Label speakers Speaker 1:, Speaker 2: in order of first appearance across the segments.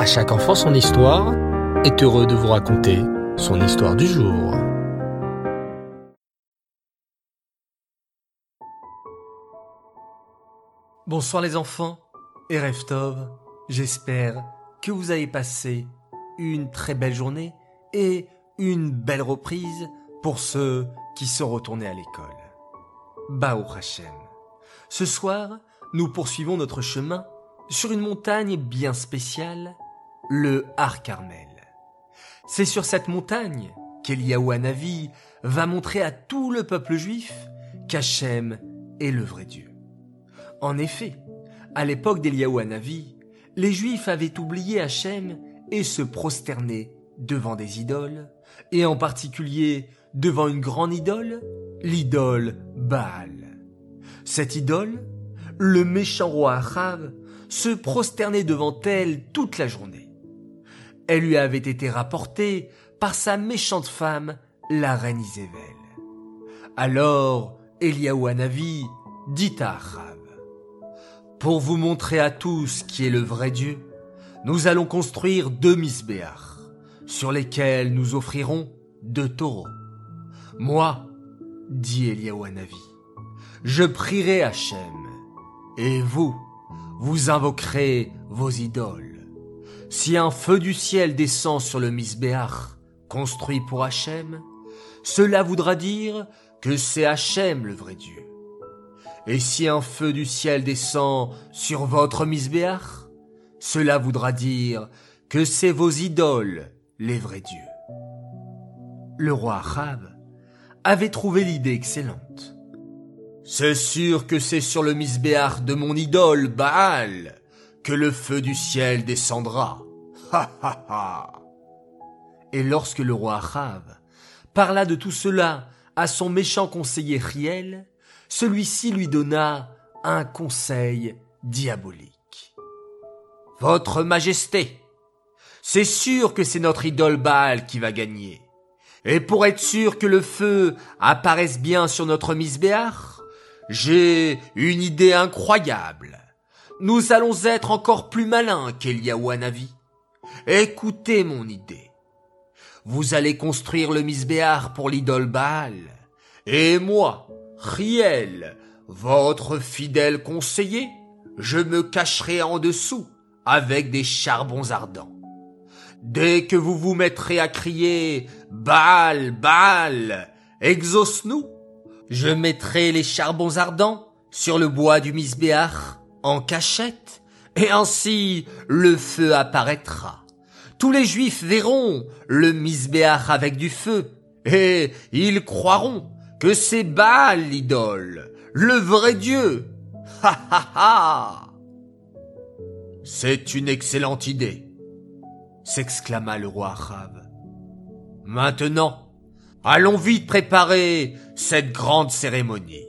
Speaker 1: À chaque enfant son histoire est heureux de vous raconter son histoire du jour.
Speaker 2: Bonsoir les enfants et Reftov, j'espère que vous avez passé une très belle journée et une belle reprise pour ceux qui sont retournés à l'école. Bao Hashem. Ce soir, nous poursuivons notre chemin sur une montagne bien spéciale, le Har Carmel. C'est sur cette montagne qu'Eliaou Hanavi va montrer à tout le peuple juif qu'Hachem est le vrai Dieu. En effet, à l'époque d'Eliaou Hanavi, les Juifs avaient oublié Hachem et se prosternaient devant des idoles, et en particulier devant une grande idole, l'idole Baal. Cette idole, le méchant roi Achav, se prosternait devant elle toute la journée. Elle lui avait été rapportée par sa méchante femme, la reine Isével. Alors, Eliaou Hanavi dit à Achav, Pour vous montrer à tous qui est le vrai Dieu, nous allons construire deux misbéars, sur lesquels nous offrirons deux taureaux. Moi, dit Eliaou Hanavi, je prierai Hachem, et vous, vous invoquerez vos idoles. Si un feu du ciel descend sur le misbéach, construit pour Hachem, cela voudra dire que c'est Hachem le vrai Dieu. Et si un feu du ciel descend sur votre misbéach, cela voudra dire que c'est vos idoles les vrais dieux. Le roi Ahab avait trouvé l'idée excellente. C'est sûr que c'est sur le misbéach de mon idole Baal que le feu du ciel descendra. Ha ha ha. Et lorsque le roi Ahab parla de tout cela à son méchant conseiller Riel, celui-ci lui donna un conseil diabolique. Votre Majesté, c'est sûr que c'est notre idole Baal qui va gagner. Et pour être sûr que le feu apparaisse bien sur notre misbéach, j'ai une idée incroyable. Nous allons être encore plus malins qu'Eliawanavi. Écoutez mon idée. Vous allez construire le misbéar pour l'idole Baal. Et moi, Riel, votre fidèle conseiller, je me cacherai en dessous avec des charbons ardents. Dès que vous vous mettrez à crier Baal, Baal, exauce-nous, je mettrai les charbons ardents sur le bois du misbéach en cachette, et ainsi le feu apparaîtra. Tous les juifs verront le misbéach avec du feu, et ils croiront que c'est Baal l'idole, le vrai Dieu. Ha ha ha! C'est une excellente idée, s'exclama le roi arabe. Maintenant, allons vite préparer cette grande cérémonie.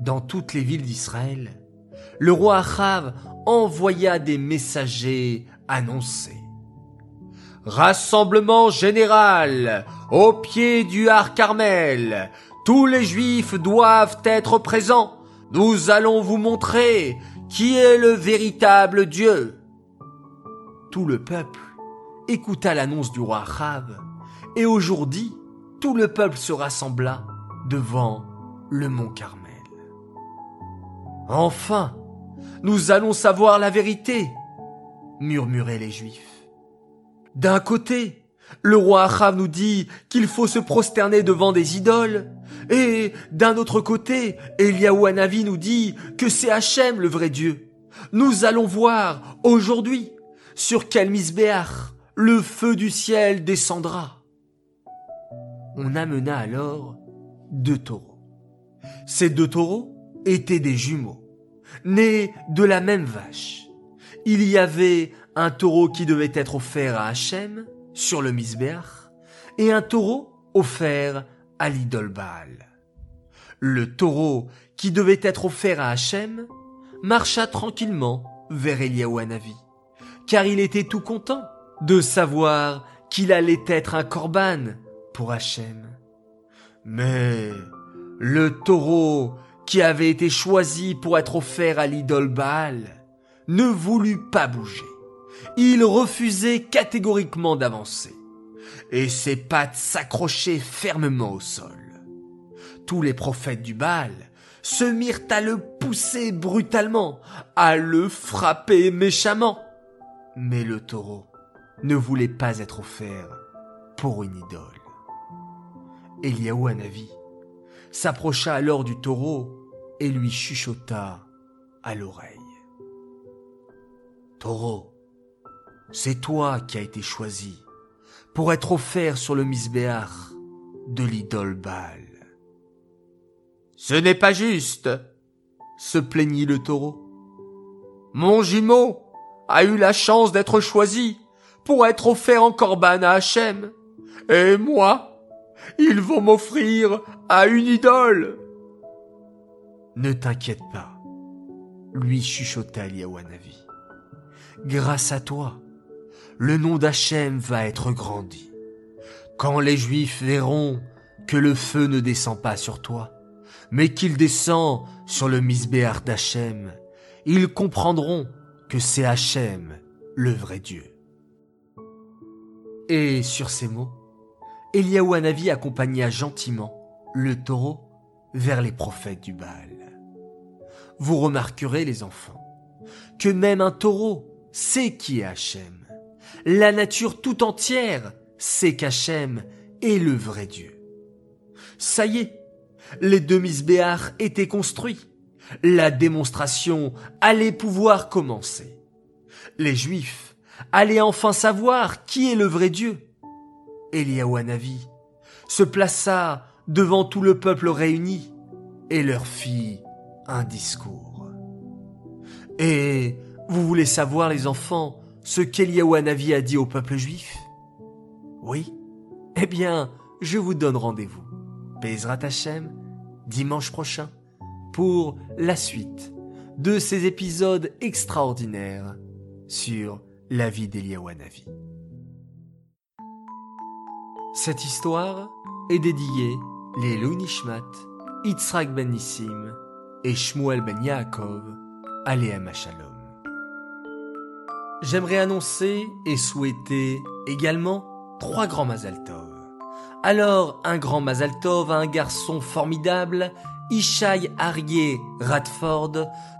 Speaker 2: Dans toutes les villes d'Israël, le roi Achav envoya des messagers annoncer. Rassemblement général au pied du Har Carmel. Tous les juifs doivent être présents. Nous allons vous montrer qui est le véritable Dieu. Tout le peuple écouta l'annonce du roi Achav et aujourd'hui, tout le peuple se rassembla devant le mont Carmel. Enfin, nous allons savoir la vérité, murmuraient les Juifs. D'un côté, le roi Achav nous dit qu'il faut se prosterner devant des idoles, et d'un autre côté, Eliaou Hanavi nous dit que c'est Hachem le vrai Dieu. Nous allons voir aujourd'hui sur quel misbéach le feu du ciel descendra. On amena alors deux taureaux. Ces deux taureaux étaient des jumeaux, nés de la même vache. Il y avait un taureau qui devait être offert à Hachem sur le misbéach et un taureau offert à l'idole Baal. Le taureau qui devait être offert à Hachem marcha tranquillement vers Eliaou Hanavi, car il était tout content de savoir qu'il allait être un corban pour Hachem. Mais le taureau qui avait été choisi pour être offert à l'idole Baal ne voulut pas bouger. il refusait catégoriquement d'avancer, et ses pattes s'accrochaient fermement au sol. Tous les prophètes du Baal se mirent à le pousser brutalement, à le frapper méchamment. Mais le taureau ne voulait pas être offert pour une idole. Eliaou Hanavi s'approcha alors du taureau et lui chuchota à l'oreille. Taureau, c'est toi qui as été choisi pour être offert sur le misbéar de l'idole Baal. Ce n'est pas juste, se plaignit le taureau. Mon jumeau a eu la chance d'être choisi pour être offert en corban à Hachem. Et moi, ils vont m'offrir à une idole. Ne t'inquiète pas, lui chuchota Liawanavi. Grâce à toi, le nom d'Hachem va être grandi. Quand les Juifs verront que le feu ne descend pas sur toi, mais qu'il descend sur le misbéar d'Hachem, ils comprendront que c'est Hachem, le vrai Dieu. Et sur ces mots, Eliaou Hanavi accompagna gentiment le taureau vers les prophètes du Baal. Vous remarquerez, les enfants, que même un taureau sait qui est Hachem. La nature tout entière sait qu'Hachem est le vrai Dieu. Ça y est, les deux misbéars étaient construits. La démonstration allait pouvoir commencer. Les Juifs allaient enfin savoir qui est le vrai Dieu. Eliaou se plaça devant tout le peuple réuni et leur fit un discours. Et vous voulez savoir, les enfants, ce qu'Eliaou a dit au peuple juif? Oui Eh bien, je vous donne rendez-vous. Bezrat Hashem, dimanche prochain, pour la suite de ces épisodes extraordinaires sur la vie d'Eliaou Cette histoire est dédiée les Nishmat, Yitzhak ben Nissim et Shmuel ben Yaakov, Aléem Shalom. J'aimerais annoncer et souhaiter également trois grands Mazal Alors, un grand Mazal à un garçon formidable, Ishai Arié Radford,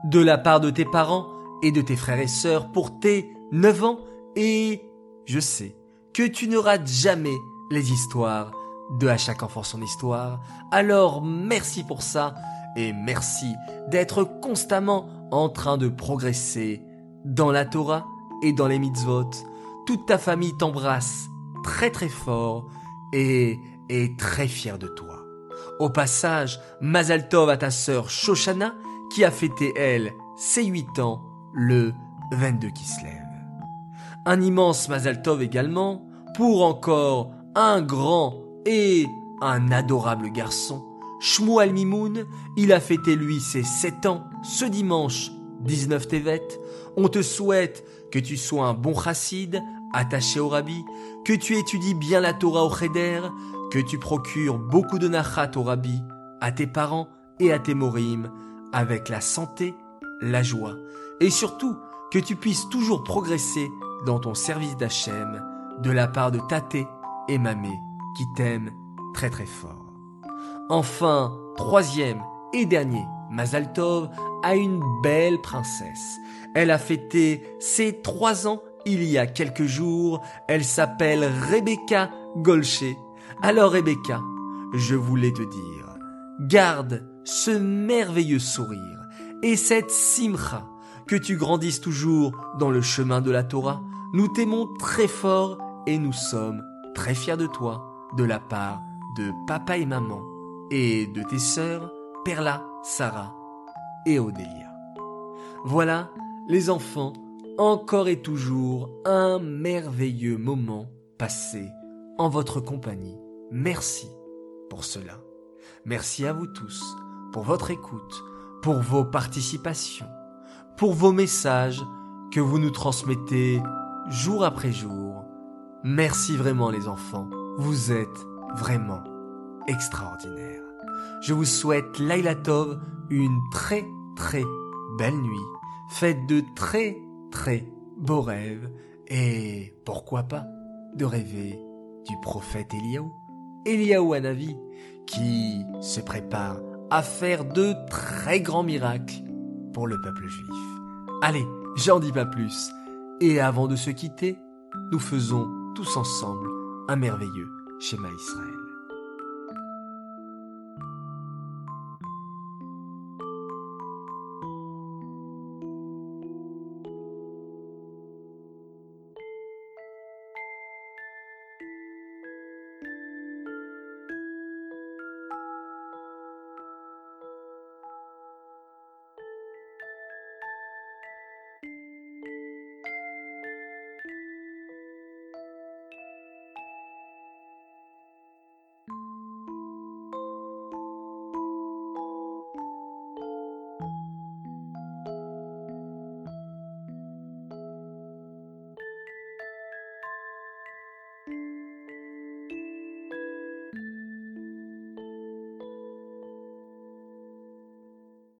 Speaker 2: de la part de tes parents et de tes frères et sœurs pour tes 9 ans. Et je sais que tu ne rates jamais les histoires de À chaque enfant son histoire. Alors merci pour ça et merci d'être constamment en train de progresser dans la Torah et dans les mitzvot. Toute ta famille t'embrasse très très fort et est très fière de toi. Au passage, Mazal Tov à ta sœur Shoshana qui a fêté elle ses 8 ans le 22 Kislev. Un immense Mazal Tov également pour encore un grand et un adorable garçon. Shmuel Mimoun, il a fêté lui ses 7 ans ce dimanche 19 Tevet. On te souhaite que tu sois un bon chassid, attaché au rabbi, que tu étudies bien la Torah au cheder, que tu procures beaucoup de nachat au rabbi, à tes parents et à tes morim, avec la santé, la joie, et surtout que tu puisses toujours progresser dans ton service d'Hachem, de la part de Tate et Mamé, qui t'aiment très très fort. Enfin, troisième et dernier, Mazaltov a une belle princesse elle a fêté ses trois ans il y a quelques jours. Elle s'appelle Rebecca Golcher. Alors Rebecca, je voulais te dire, garde ce merveilleux sourire et cette simcha, que tu grandisses toujours dans le chemin de la Torah. Nous t'aimons très fort et nous sommes très fiers de toi, de la part de papa et maman, et de tes sœurs, Perla, Sarah et Odélia. Voilà les enfants, encore et toujours un merveilleux moment passé en votre compagnie. Merci pour cela. Merci à vous tous pour votre écoute, pour vos participations, pour vos messages que vous nous transmettez jour après jour. Merci vraiment les enfants, vous êtes vraiment extraordinaires. Je vous souhaite Laila Tov une très très belle nuit Faites de très très beaux rêves Et pourquoi pas de rêver du prophète Eliaou, Eliaou Hanavi, qui se prépare à faire de très grands miracles pour le peuple juif. Allez, j'en dis pas plus. Et avant de se quitter, nous faisons tous ensemble un merveilleux schéma Israël.